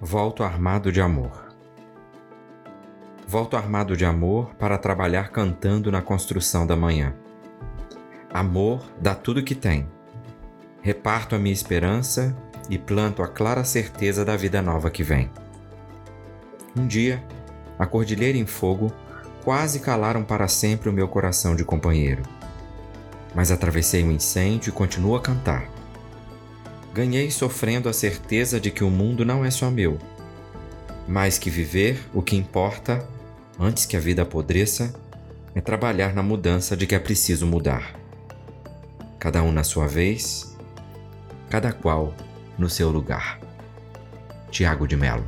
Volto armado de amor. Volto armado de amor para trabalhar cantando na construção da manhã. Amor dá tudo que tem. Reparto a minha esperança e planto a clara certeza da vida nova que vem. Um dia, a cordilheira em fogo quase calaram para sempre o meu coração de companheiro. Mas atravessei o incêndio e continuo a cantar ganhei sofrendo a certeza de que o mundo não é só meu, mas que viver o que importa, antes que a vida apodreça, é trabalhar na mudança de que é preciso mudar. Cada um na sua vez, cada qual no seu lugar. Tiago de Melo